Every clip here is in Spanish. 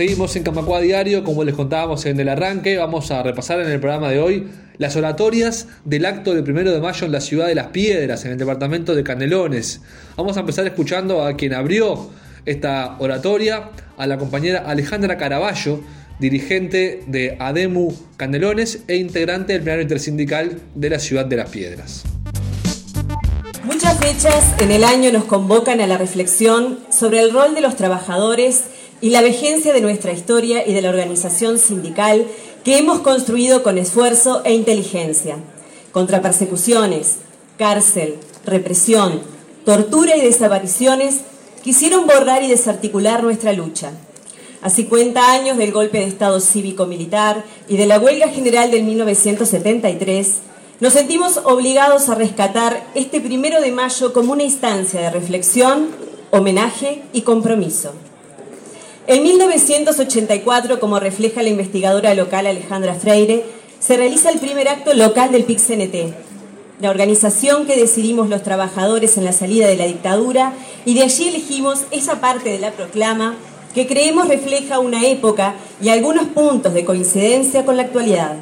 Seguimos en Camacua Diario, como les contábamos en el arranque, vamos a repasar en el programa de hoy las oratorias del acto del primero de mayo en la ciudad de Las Piedras, en el departamento de Canelones. Vamos a empezar escuchando a quien abrió esta oratoria, a la compañera Alejandra Caraballo, dirigente de ADEMU Canelones e integrante del plenario intersindical de la ciudad de Las Piedras. Muchas fechas en el año nos convocan a la reflexión sobre el rol de los trabajadores y la vigencia de nuestra historia y de la organización sindical que hemos construido con esfuerzo e inteligencia, contra persecuciones, cárcel, represión, tortura y desapariciones, quisieron borrar y desarticular nuestra lucha. A 50 años del golpe de Estado cívico-militar y de la huelga general del 1973, nos sentimos obligados a rescatar este primero de mayo como una instancia de reflexión, homenaje y compromiso. En 1984, como refleja la investigadora local Alejandra Freire, se realiza el primer acto local del PIC-CNT, la organización que decidimos los trabajadores en la salida de la dictadura, y de allí elegimos esa parte de la proclama que creemos refleja una época y algunos puntos de coincidencia con la actualidad.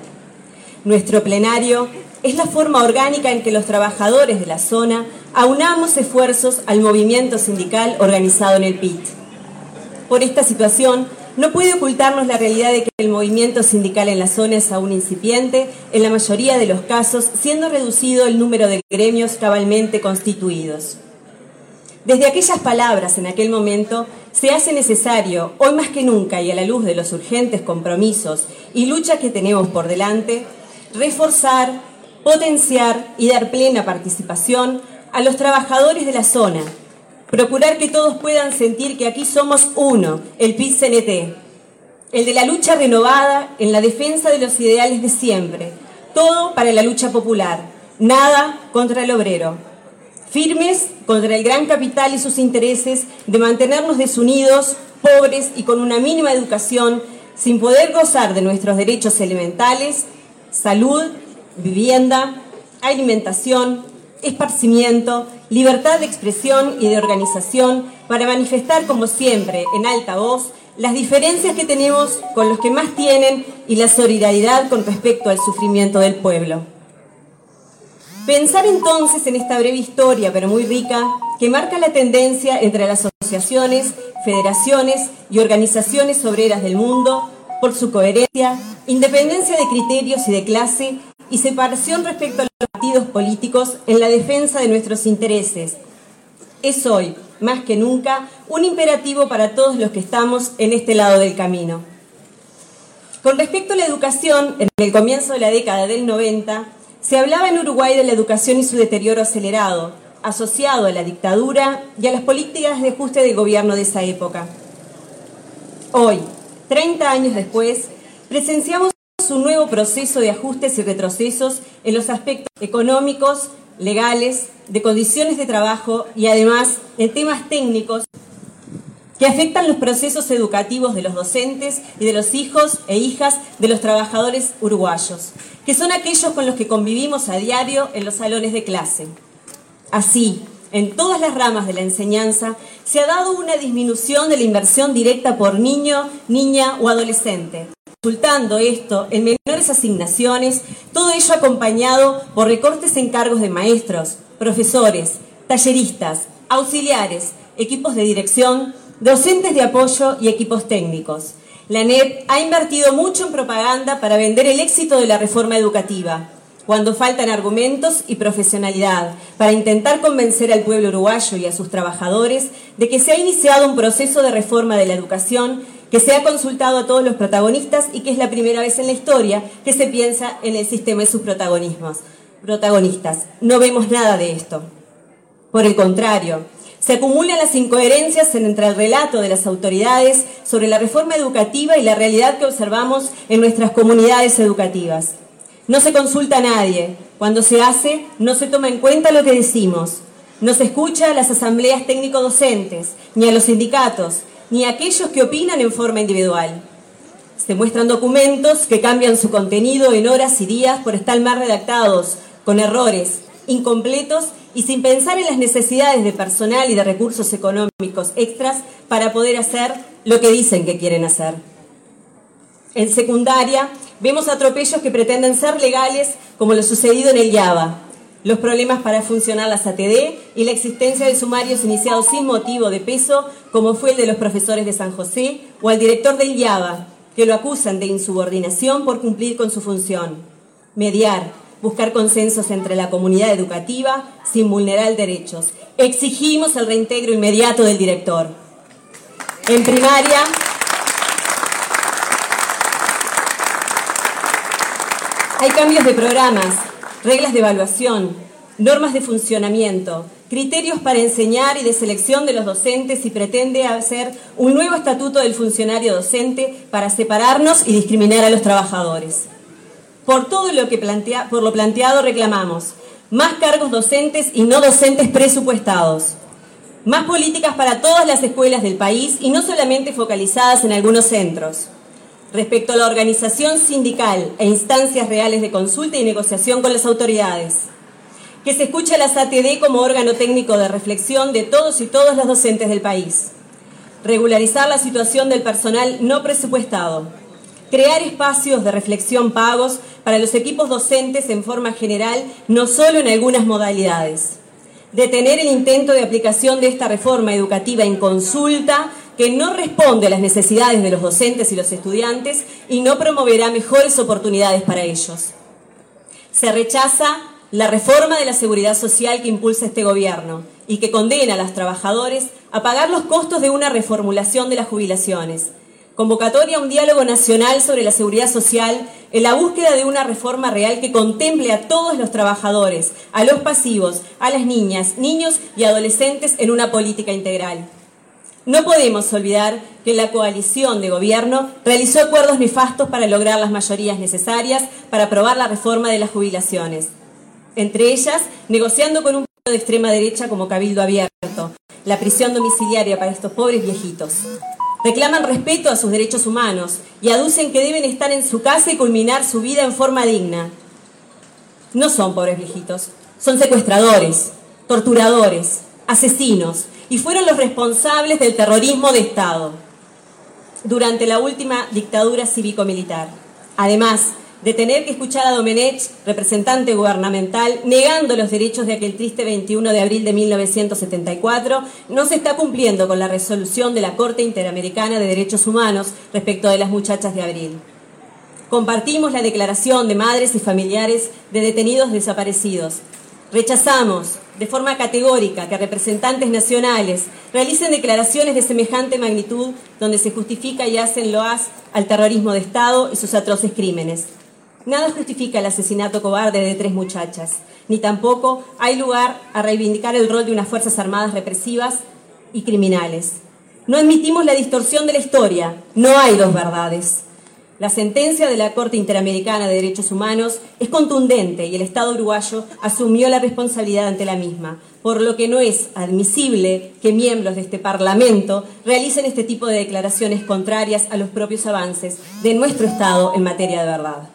Nuestro plenario es la forma orgánica en que los trabajadores de la zona aunamos esfuerzos al movimiento sindical organizado en el PIT. Por esta situación, no puede ocultarnos la realidad de que el movimiento sindical en la zona es aún incipiente, en la mayoría de los casos siendo reducido el número de gremios cabalmente constituidos. Desde aquellas palabras en aquel momento, se hace necesario, hoy más que nunca y a la luz de los urgentes compromisos y luchas que tenemos por delante, reforzar, potenciar y dar plena participación a los trabajadores de la zona, procurar que todos puedan sentir que aquí somos uno, el PIT-CNT, el de la lucha renovada en la defensa de los ideales de siempre, todo para la lucha popular, nada contra el obrero. Firmes contra el gran capital y sus intereses de mantenernos desunidos, pobres y con una mínima educación, sin poder gozar de nuestros derechos elementales, salud, vivienda, alimentación, esparcimiento, libertad de expresión y de organización para manifestar como siempre en alta voz las diferencias que tenemos con los que más tienen y la solidaridad con respecto al sufrimiento del pueblo. Pensar entonces en esta breve historia, pero muy rica, que marca la tendencia entre las asociaciones, federaciones y organizaciones obreras del mundo por su coherencia, independencia de criterios y de clase y separación respecto a los partidos políticos en la defensa de nuestros intereses. Es hoy, más que nunca, un imperativo para todos los que estamos en este lado del camino. Con respecto a la educación, en el comienzo de la década del 90, se hablaba en Uruguay de la educación y su deterioro acelerado, asociado a la dictadura y a las políticas de ajuste del gobierno de esa época. Hoy, 30 años después, presenciamos un nuevo proceso de ajustes y retrocesos en los aspectos económicos, legales, de condiciones de trabajo y además en temas técnicos que afectan los procesos educativos de los docentes y de los hijos e hijas de los trabajadores uruguayos, que son aquellos con los que convivimos a diario en los salones de clase. Así, en todas las ramas de la enseñanza se ha dado una disminución de la inversión directa por niño, niña o adolescente, resultando esto en menores asignaciones, todo ello acompañado por recortes en cargos de maestros, profesores, talleristas, auxiliares, equipos de dirección, docentes de apoyo y equipos técnicos. La NEP ha invertido mucho en propaganda para vender el éxito de la reforma educativa, cuando faltan argumentos y profesionalidad, para intentar convencer al pueblo uruguayo y a sus trabajadores de que se ha iniciado un proceso de reforma de la educación que se ha consultado a todos los protagonistas y que es la primera vez en la historia que se piensa en el sistema y sus protagonismos. Protagonistas. No vemos nada de esto. Por el contrario, se acumulan las incoherencias entre el relato de las autoridades sobre la reforma educativa y la realidad que observamos en nuestras comunidades educativas. No se consulta a nadie. Cuando se hace, no se toma en cuenta lo que decimos. No se escucha a las asambleas técnico-docentes, ni a los sindicatos, ni aquellos que opinan en forma individual. Se muestran documentos que cambian su contenido en horas y días por estar mal redactados, con errores, incompletos y sin pensar en las necesidades de personal y de recursos económicos extras para poder hacer lo que dicen que quieren hacer. En secundaria, vemos atropellos que pretenden ser legales, como lo sucedido en el Java, los problemas para funcionar las ATD y la existencia de sumarios iniciados sin motivo de peso, como fue el de los profesores de San José o al director del IABA, que lo acusan de insubordinación por cumplir con su función. Mediar, buscar consensos entre la comunidad educativa sin vulnerar derechos. Exigimos el reintegro inmediato del director. En primaria, hay cambios de programas, reglas de evaluación, normas de funcionamiento, criterios para enseñar y de selección de los docentes y pretende hacer un nuevo estatuto del funcionario docente para separarnos y discriminar a los trabajadores. Por todo lo que plantea, por lo planteado reclamamos más cargos docentes y no docentes presupuestados, más políticas para todas las escuelas del país y no solamente focalizadas en algunos centros. Respecto a la organización sindical e instancias reales de consulta y negociación con las autoridades, que se escuche a las ATD como órgano técnico de reflexión de todos y todas los docentes del país, regularizar la situación del personal no presupuestado, crear espacios de reflexión pagos para los equipos docentes en forma general, no solo en algunas modalidades, detener el intento de aplicación de esta reforma educativa en consulta que no responde a las necesidades de los docentes y los estudiantes y no promoverá mejores oportunidades para ellos. Se rechaza la reforma de la seguridad social que impulsa este gobierno y que condena a los trabajadores a pagar los costos de una reformulación de las jubilaciones. Convocatoria a un diálogo nacional sobre la seguridad social en la búsqueda de una reforma real que contemple a todos los trabajadores, a los pasivos, a las niñas, niños y adolescentes en una política integral. No podemos olvidar que la coalición de gobierno realizó acuerdos nefastos para lograr las mayorías necesarias para aprobar la reforma de las jubilaciones entre ellas negociando con un partido de extrema derecha como Cabildo Abierto, la prisión domiciliaria para estos pobres viejitos. Reclaman respeto a sus derechos humanos y aducen que deben estar en su casa y culminar su vida en forma digna. No son pobres viejitos, son secuestradores, torturadores, asesinos y fueron los responsables del terrorismo de Estado durante la última dictadura cívico-militar. Además, de tener que escuchar a Domenech, representante gubernamental, negando los derechos de aquel triste 21 de abril de 1974, no se está cumpliendo con la resolución de la Corte Interamericana de Derechos Humanos respecto de las muchachas de abril. Compartimos la declaración de madres y familiares de detenidos desaparecidos. Rechazamos de forma categórica que representantes nacionales realicen declaraciones de semejante magnitud donde se justifica y hacen loas al terrorismo de Estado y sus atroces crímenes. Nada justifica el asesinato cobarde de tres muchachas, ni tampoco hay lugar a reivindicar el rol de unas Fuerzas Armadas represivas y criminales. No admitimos la distorsión de la historia, no hay dos verdades. La sentencia de la Corte Interamericana de Derechos Humanos es contundente y el Estado uruguayo asumió la responsabilidad ante la misma, por lo que no es admisible que miembros de este Parlamento realicen este tipo de declaraciones contrarias a los propios avances de nuestro Estado en materia de verdad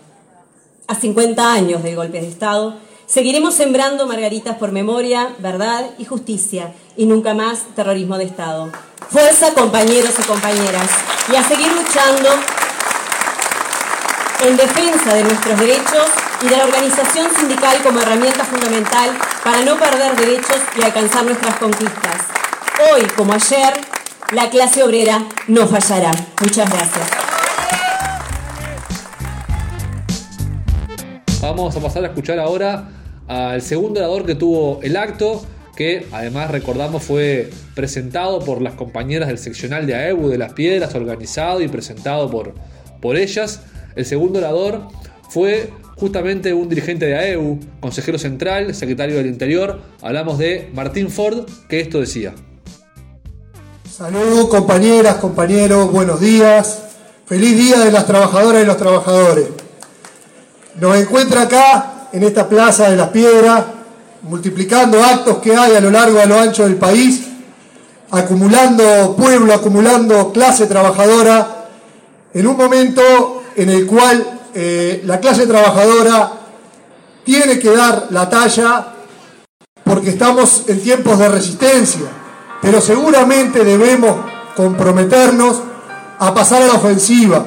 a 50 años del golpe de Estado, seguiremos sembrando margaritas por memoria, verdad y justicia, y nunca más terrorismo de Estado. Fuerza, compañeros y compañeras, y a seguir luchando en defensa de nuestros derechos y de la organización sindical como herramienta fundamental para no perder derechos y alcanzar nuestras conquistas. Hoy, como ayer, la clase obrera no fallará. Muchas gracias. Vamos a pasar a escuchar ahora al segundo orador que tuvo el acto, que además recordamos fue presentado por las compañeras del seccional de AEBU de las Piedras, organizado y presentado por, por ellas. El segundo orador fue justamente un dirigente de AEU, consejero central, secretario del Interior. Hablamos de Martín Ford, que esto decía. Saludos compañeras, compañeros, buenos días. Feliz día de las trabajadoras y los trabajadores. Nos encuentra acá, en esta Plaza de las Piedras, multiplicando actos que hay a lo largo y a lo ancho del país, acumulando pueblo, acumulando clase trabajadora, en un momento en el cual eh, la clase trabajadora tiene que dar la talla porque estamos en tiempos de resistencia, pero seguramente debemos comprometernos a pasar a la ofensiva.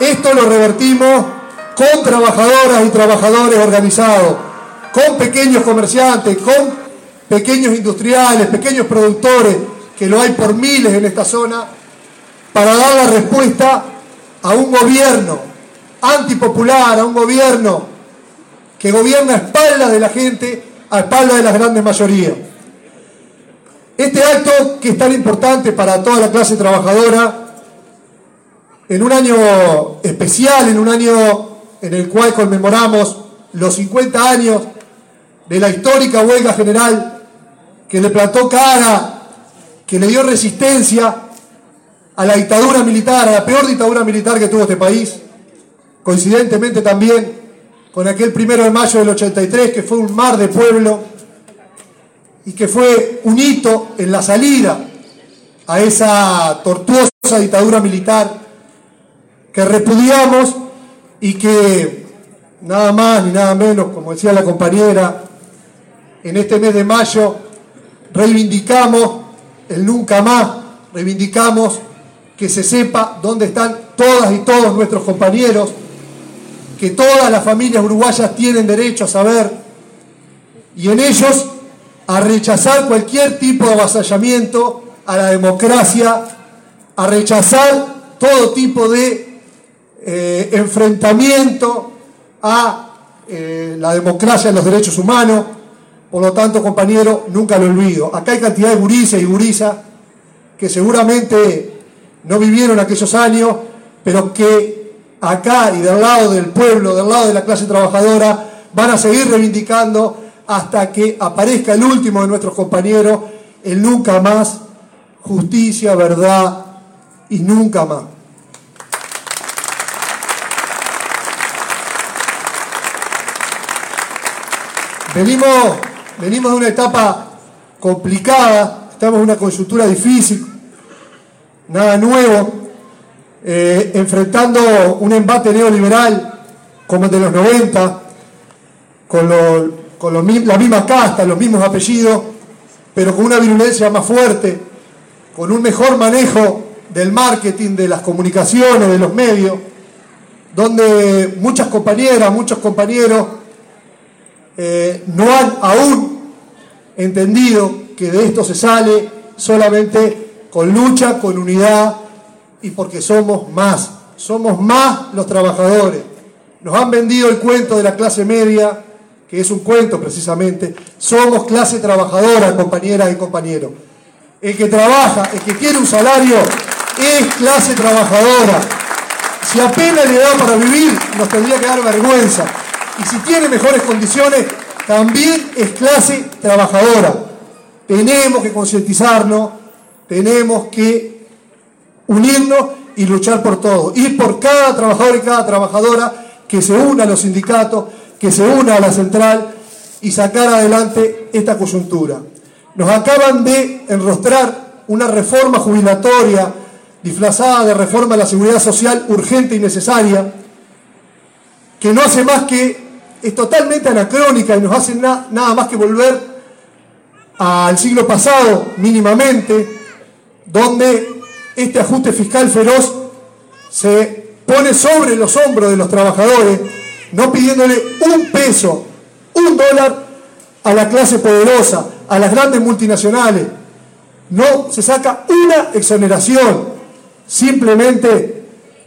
Esto lo revertimos con trabajadoras y trabajadores organizados, con pequeños comerciantes, con pequeños industriales, pequeños productores, que lo hay por miles en esta zona, para dar la respuesta a un gobierno antipopular, a un gobierno que gobierna a espaldas de la gente, a espaldas de las grandes mayorías. Este acto que es tan importante para toda la clase trabajadora, en un año especial, en un año en el cual conmemoramos los 50 años de la histórica huelga general que le plantó cara, que le dio resistencia a la dictadura militar, a la peor dictadura militar que tuvo este país, coincidentemente también con aquel primero de mayo del 83, que fue un mar de pueblo y que fue un hito en la salida a esa tortuosa dictadura militar que repudiamos y que nada más ni nada menos, como decía la compañera, en este mes de mayo reivindicamos el nunca más, reivindicamos que se sepa dónde están todas y todos nuestros compañeros, que todas las familias uruguayas tienen derecho a saber, y en ellos a rechazar cualquier tipo de avasallamiento a la democracia, a rechazar todo tipo de eh, enfrentamiento a eh, la democracia, y los derechos humanos. Por lo tanto, compañero, nunca lo olvido. Acá hay cantidad de gurises y gurisas que seguramente no vivieron aquellos años, pero que acá y del lado del pueblo, del lado de la clase trabajadora, van a seguir reivindicando hasta que aparezca el último de nuestros compañeros, el nunca más, justicia, verdad y nunca más. Venimos, venimos de una etapa complicada, estamos en una coyuntura difícil, nada nuevo, eh, enfrentando un embate neoliberal como el de los 90, con, con la misma casta, los mismos apellidos, pero con una virulencia más fuerte, con un mejor manejo del marketing, de las comunicaciones, de los medios, donde muchas compañeras, muchos compañeros eh, no han aún entendido que de esto se sale solamente con lucha, con unidad y porque somos más. Somos más los trabajadores. Nos han vendido el cuento de la clase media, que es un cuento precisamente. Somos clase trabajadora, compañeras y compañeros. El que trabaja, el que quiere un salario, es clase trabajadora. Si apenas le da para vivir, nos tendría que dar vergüenza. Y si tiene mejores condiciones, también es clase trabajadora. Tenemos que concientizarnos, tenemos que unirnos y luchar por todo. Y por cada trabajador y cada trabajadora que se una a los sindicatos, que se una a la central y sacar adelante esta coyuntura. Nos acaban de enrostrar una reforma jubilatoria disfrazada de reforma de la seguridad social urgente y necesaria, que no hace más que, es totalmente anacrónica y nos hace nada más que volver al siglo pasado mínimamente, donde este ajuste fiscal feroz se pone sobre los hombros de los trabajadores, no pidiéndole un peso, un dólar a la clase poderosa, a las grandes multinacionales. No se saca una exoneración. Simplemente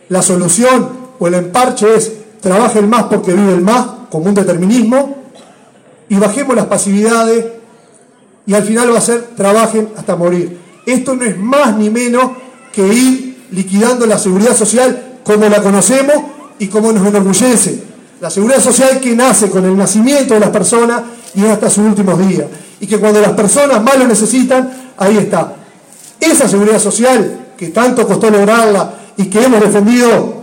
la solución o el emparche es trabaje el más porque vive el más, como un determinismo, y bajemos las pasividades y al final va a ser trabajen hasta morir. Esto no es más ni menos que ir liquidando la seguridad social como la conocemos y como nos enorgullece. La seguridad social que nace con el nacimiento de las personas y hasta sus últimos días. Y que cuando las personas más lo necesitan, ahí está. Esa seguridad social que tanto costó lograrla y que hemos defendido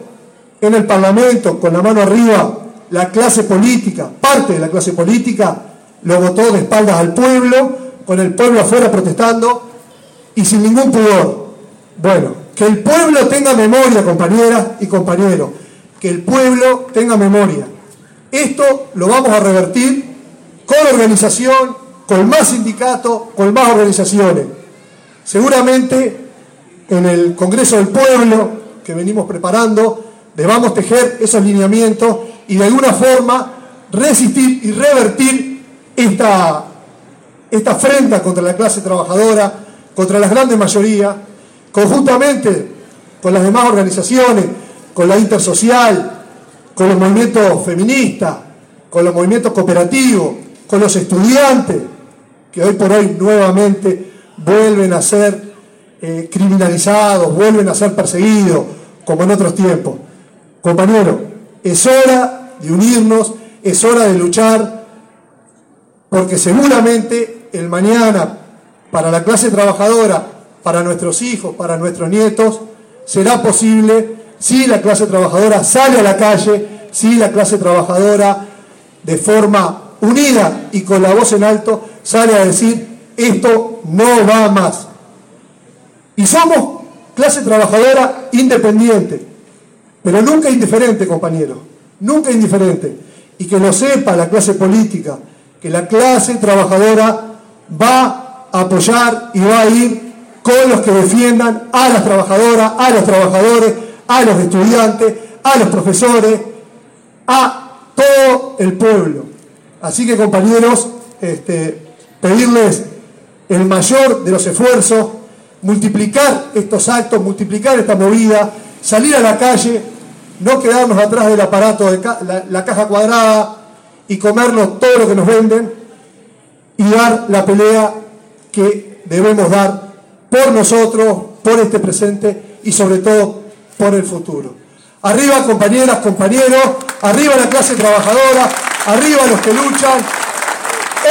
en el Parlamento con la mano arriba, la clase política, parte de la clase política, lo votó de espaldas al pueblo, con el pueblo afuera protestando, y sin ningún pudor. Bueno, que el pueblo tenga memoria, compañeras y compañeros, que el pueblo tenga memoria. Esto lo vamos a revertir con organización, con más sindicatos, con más organizaciones. Seguramente en el Congreso del Pueblo que venimos preparando, debamos tejer esos lineamientos y de alguna forma resistir y revertir esta, esta afrenta contra la clase trabajadora, contra las grandes mayorías, conjuntamente con las demás organizaciones, con la intersocial, con los movimientos feministas, con los movimientos cooperativos, con los estudiantes, que hoy por hoy nuevamente vuelven a ser eh, criminalizados, vuelven a ser perseguidos, como en otros tiempos. Compañeros, es hora de unirnos, es hora de luchar, porque seguramente el mañana, para la clase trabajadora, para nuestros hijos, para nuestros nietos, será posible si la clase trabajadora sale a la calle, si la clase trabajadora de forma unida y con la voz en alto sale a decir, esto no va más. Y somos clase trabajadora independiente, pero nunca indiferente, compañero, nunca indiferente. Y que lo sepa la clase política, que la clase trabajadora va apoyar y va a ir con los que defiendan a las trabajadoras, a los trabajadores, a los estudiantes, a los profesores, a todo el pueblo. Así que compañeros, este, pedirles el mayor de los esfuerzos multiplicar estos actos, multiplicar esta movida, salir a la calle, no quedarnos atrás del aparato de la, caja cuadrada y comernos todo lo que nos venden y dar la pelea que debemos dar por nosotros, por este presente y sobre todo por el futuro. Arriba compañeras, compañeros, arriba la clase trabajadora, arriba los que luchan,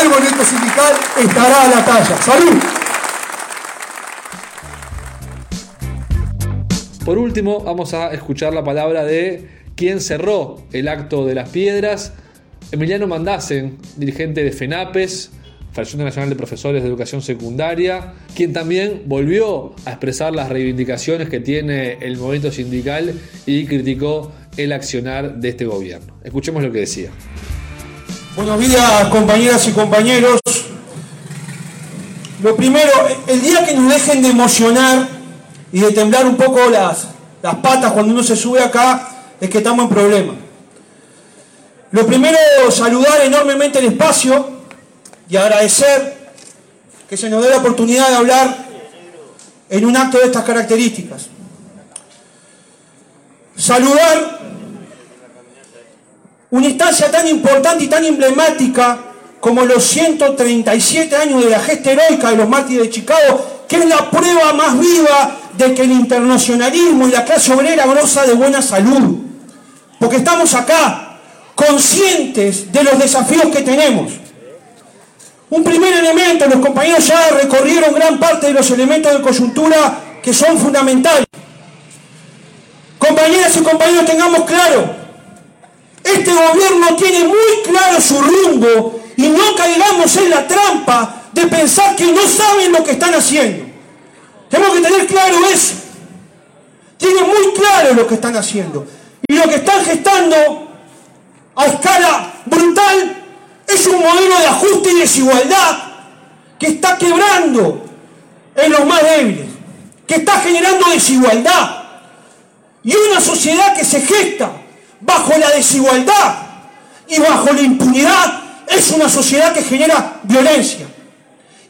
el movimiento sindical estará a la talla. ¡Salud! Por último, vamos a escuchar la palabra de quien cerró el acto de las piedras, Emiliano Mandasen, dirigente de FENAPES, Federación Nacional de Profesores de Educación Secundaria, quien también volvió a expresar las reivindicaciones que tiene el movimiento sindical y criticó el accionar de este gobierno. Escuchemos lo que decía. Buenos días, compañeras y compañeros. Lo primero, el día que nos dejen de emocionar y de temblar un poco las, las patas cuando uno se sube acá, es que estamos en problema. Lo primero, saludar enormemente el espacio y agradecer que se nos dé la oportunidad de hablar en un acto de estas características. Saludar una instancia tan importante y tan emblemática como los 137 años de la gesta heroica de los mártires de Chicago, que es la prueba más viva de que el internacionalismo y la clase obrera goza de buena salud. Porque estamos acá, conscientes de los desafíos que tenemos. Un primer elemento, los compañeros ya recorrieron gran parte de los elementos de coyuntura que son fundamentales. Compañeras y compañeros, tengamos claro, este gobierno tiene muy claro su rumbo y no caigamos en la trampa de pensar que no saben lo que están haciendo. Tenemos que tener claro eso. Tienen muy claro lo que están haciendo. Y lo que están gestando a escala brutal es un modelo de ajuste y desigualdad que está quebrando en los más débiles, que está generando desigualdad. Y una sociedad que se gesta bajo la desigualdad y bajo la impunidad es una sociedad que genera violencia.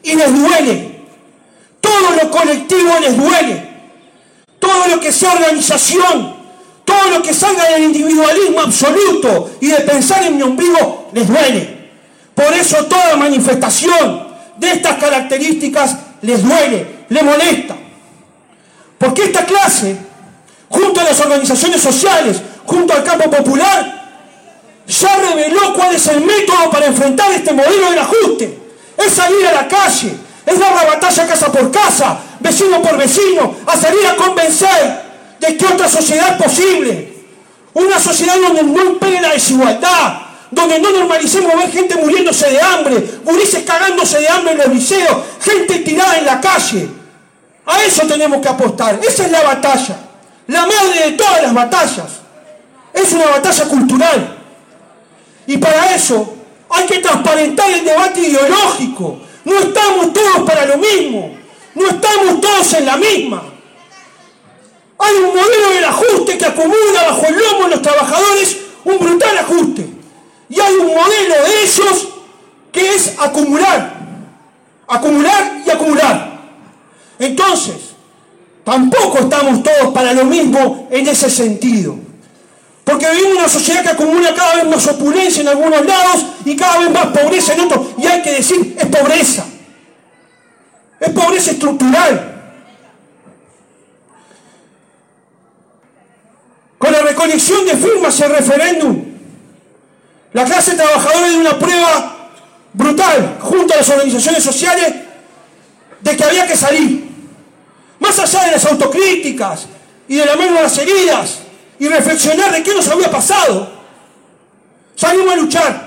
Y les duele todo lo colectivo les duele. Todo lo que sea organización, todo lo que salga del individualismo absoluto y de pensar en mi ombligo les duele. Por eso toda manifestación de estas características les duele, les molesta. Porque esta clase, junto a las organizaciones sociales, junto al campo popular, ya reveló cuál es el método para enfrentar este modelo del ajuste. Es salir a la calle, es dar la batalla casa por casa, vecino por vecino, a salir a convencer de que otra sociedad es posible. Una sociedad donde no impere la desigualdad, donde no normalicemos ver gente muriéndose de hambre, gurises cagándose de hambre en los liceos, gente tirada en la calle. A eso tenemos que apostar. Esa es la batalla. La madre de todas las batallas. Es una batalla cultural. Y para eso hay que transparentar el debate ideológico No estamos todos para lo mismo. No estamos todos en la misma. Hay un modelo del ajuste que acumula bajo el lomo de los trabajadores un brutal ajuste. Y hay un modelo de ellos que es acumular. Acumular y acumular. Entonces, tampoco estamos todos para lo mismo en ese sentido. Porque vivimos una sociedad que acumula cada vez más opulencia en algunos lados y cada vez más pobreza en otros. Y hay que decir, es pobreza. Es pobreza estructural. Con la recolección de firmas y el referéndum, la clase trabajadora dio una prueba brutal junto a las organizaciones sociales de que había que salir. Más allá de las autocríticas y de la mano de las heridas y reflexionar de qué nos había pasado, salimos a luchar.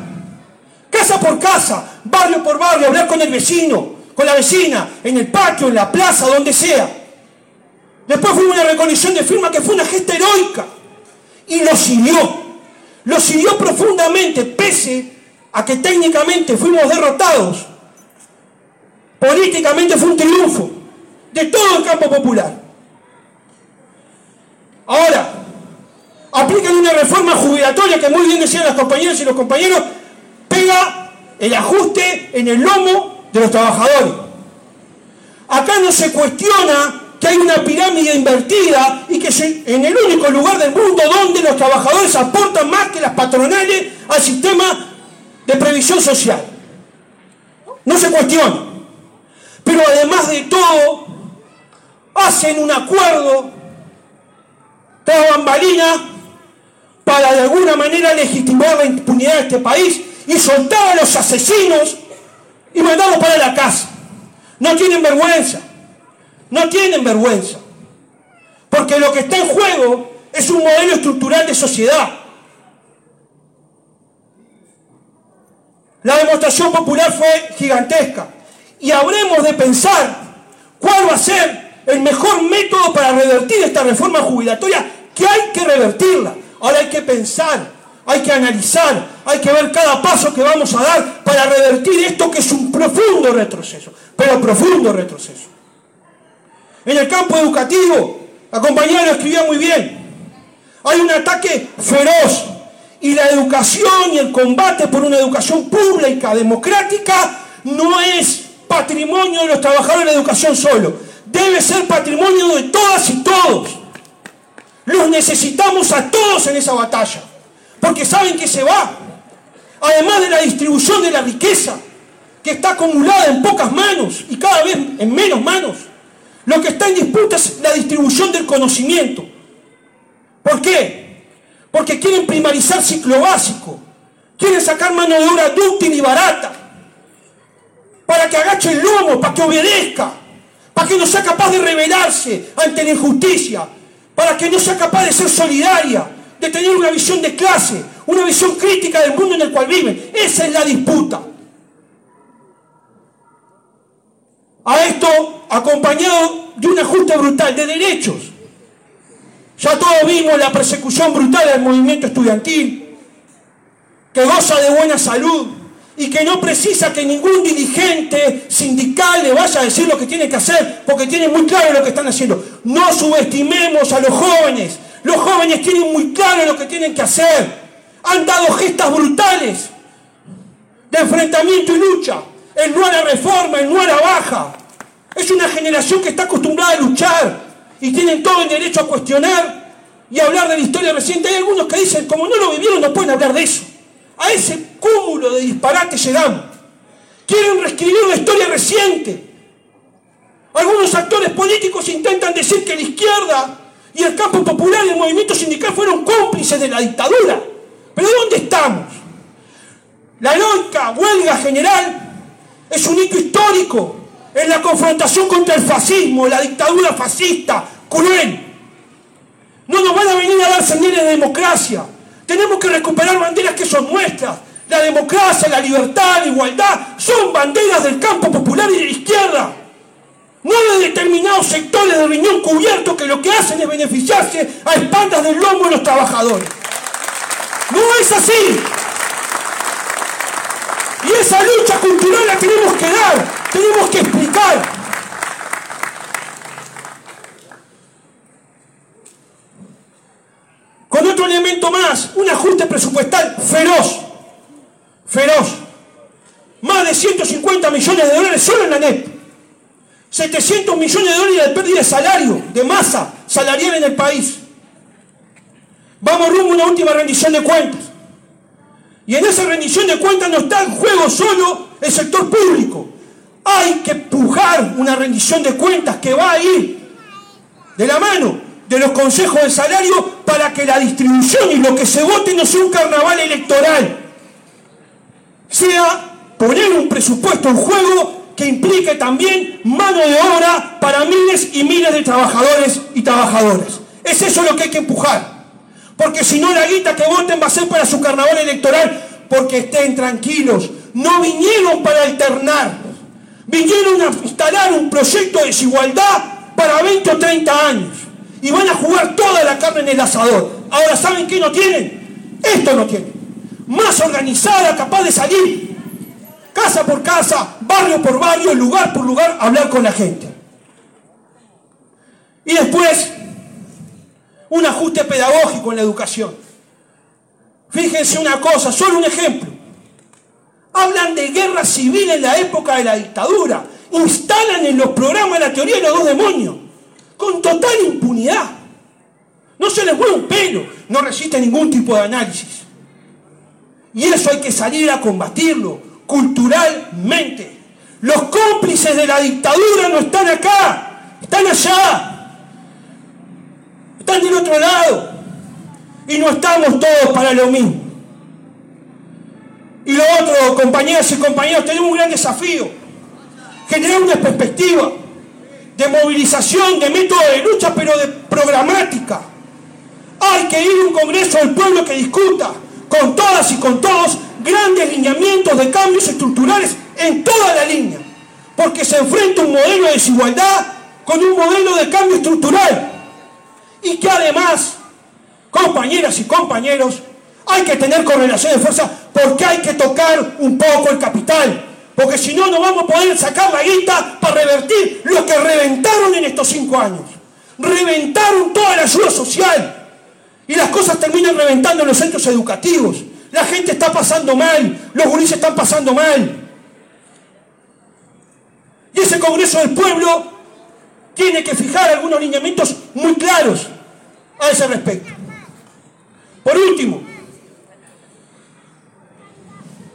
Casa por casa, barrio por barrio, hablar con el vecino, con la vecina, en el patio, en la plaza, donde sea. Después fue una recolección de firmas que fue una gesta heroica y lo siguió. Lo siguió profundamente, pese a que técnicamente fuimos derrotados. Políticamente fue un triunfo de todo el campo popular. Ahora, aplican una reforma jubilatoria que muy bien decían las compañeras y los compañeros, pega el ajuste en el lomo de los trabajadores. Acá no se cuestiona que hay una pirámide invertida y que es en el único lugar del mundo donde los trabajadores aportan más que las patronales al sistema de previsión social. No se cuestiona. Pero además de todo, hacen un acuerdo tras bambalina para de alguna manera legitimar la impunidad de este país y soltar a los asesinos y mandarlos para la casa. No tienen vergüenza. No tienen vergüenza. Porque lo que está en juego es un modelo estructural de sociedad. La demostración popular fue gigantesca. Y habremos de pensar cuál va a ser el mejor método para revertir esta reforma jubilatoria, que hay que revertirla. Ahora hay que pensar, hay que analizar, hay que ver cada paso que vamos a dar para revertir esto que es un profundo retroceso, pero profundo retroceso. En el campo educativo, la compañera lo escribía muy bien, hay un ataque feroz y la educación y el combate por una educación pública, democrática, no es patrimonio de los trabajadores de la educación solo, debe ser patrimonio de todas y todos. Los necesitamos a todos en esa batalla, porque saben que se va. Además de la distribución de la riqueza, que está acumulada en pocas manos y cada vez en menos manos, lo que está en disputa es la distribución del conocimiento. ¿Por qué? Porque quieren primarizar ciclo básico, quieren sacar mano de obra dúctil y barata, para que agache el lomo, para que obedezca, para que no sea capaz de rebelarse ante la injusticia, para que no sea capaz de ser solidaria, de tener una visión de clase, una visión crítica del mundo en el cual viven. Esa es la disputa. A esto acompañado de un ajuste brutal de derechos. Ya todos vimos la persecución brutal del movimiento estudiantil, que goza de buena salud y que no precisa que ningún dirigente sindical le vaya a decir lo que tiene que hacer, porque tiene muy claro lo que están haciendo. No subestimemos a los jóvenes. Los jóvenes tienen muy claro lo que tienen que hacer. Han dado gestas brutales de enfrentamiento y lucha. El no la reforma, el no la baja. Es una generación que está acostumbrada a luchar y tienen todo el derecho a cuestionar y a hablar de la historia reciente. Hay algunos que dicen, como no lo vivieron, no pueden hablar de eso. A ese cúmulo de disparates llegamos. Quieren reescribir la historia reciente. Algunos actores políticos intentan decir que la izquierda y el campo popular y el movimiento sindical fueron cómplices de la dictadura. Pero ¿dónde estamos? La heroica huelga general es un hito histórico en la confrontación contra el fascismo, la dictadura fascista, cruel. No nos van a venir a dar señales de democracia. Tenemos que recuperar banderas que son nuestras. La democracia, la libertad, la igualdad son banderas del campo popular y de la izquierda. No de determinados sectores de riñón cubierto que lo que hacen es beneficiarse a espaldas del lomo de los trabajadores. No es así. Esa lucha cultural la tenemos que dar Tenemos que explicar. Con otro elemento más, un ajuste presupuestal feroz. Feroz. Más de 150 millones de dólares solo en la NEP. 700 millones de dólares de pérdida de salario, de masa salarial en el país. Vamos rumbo a una última rendición de cuentas. Y en esa rendición de cuentas no está en juego solo el sector público. Hay que pujar una rendición de cuentas que va a ir de la mano de los consejos de salario para que la distribución y lo que se vote no sea un carnaval electoral. Sea poner un presupuesto en juego que implique también mano de obra para miles y miles de trabajadores y trabajadoras. Es eso lo que hay que empujar. Porque si no la guita que voten va a ser para su carnaval electoral, porque estén tranquilos. No vinieron para alternar. Vinieron a instalar un proyecto de desigualdad para 20 o 30 años. Y van a jugar toda la carne en el asador. Ahora, ¿saben qué no tienen? Esto no tienen. Más organizada, capaz de salir casa por casa, barrio por barrio, lugar por lugar, hablar con la gente. Y después, un ajuste pedagógico en la educación. Fíjense una cosa, solo un ejemplo. Hablan de guerra civil en la época de la dictadura. Instalan en los programas la teoría de los dos demonios. Con total impunidad. No se les mueve un pelo. No resiste ningún tipo de análisis. Y eso hay que salir a combatirlo culturalmente. Los cómplices de la dictadura no están acá, están allá. Del otro lado. Y no estamos todos para lo mismo. Y lo otro, compañeras y compañeros, tenemos un gran desafío. Generar una perspectiva de movilización, de método de lucha, pero de programática. Hay que ir a un Congreso del Pueblo que discuta con todas y con todos grandes lineamientos de cambios estructurales en toda la línea. Porque se enfrenta un modelo de desigualdad con un modelo de cambio estructural y que además, compañeras y compañeros, hay que tener correlación de fuerza porque hay que tocar un poco el capital. Porque si no, no vamos a poder sacar la guita para revertir lo que reventaron en estos cinco años. Reventaron toda la ayuda social. Y las cosas terminan reventando en los centros educativos. La gente está pasando mal. Los gurises están pasando mal. Y ese Congreso del Pueblo tiene que fijar algunos lineamientos muy claros a ese respecto. Por último,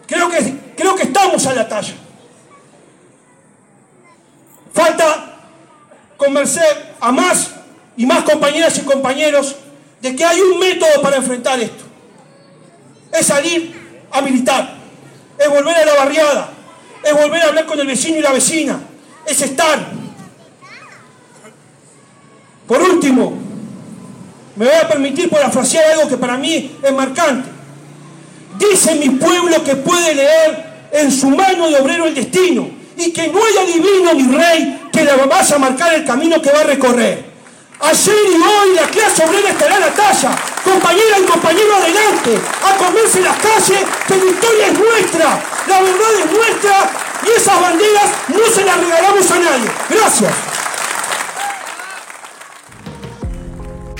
creo que, creo que estamos a la talla. Falta convencer a más y más compañeras y compañeros de que hay un método para enfrentar esto. Es salir a militar, es volver a la barriada, es volver a hablar con el vecino y la vecina, es estar por último, me voy a permitir parafrasear algo que para mí es marcante. Dice mi pueblo que puede leer en su mano de obrero el destino y que no hay adivino ni rey que le vaya a marcar el camino que va a recorrer. Ayer y hoy la clase obrera estará a la talla. Compañera y compañero adelante, a comerse las calles, que la historia es nuestra, la verdad es nuestra y esas banderas no se las regalamos a nadie. Gracias.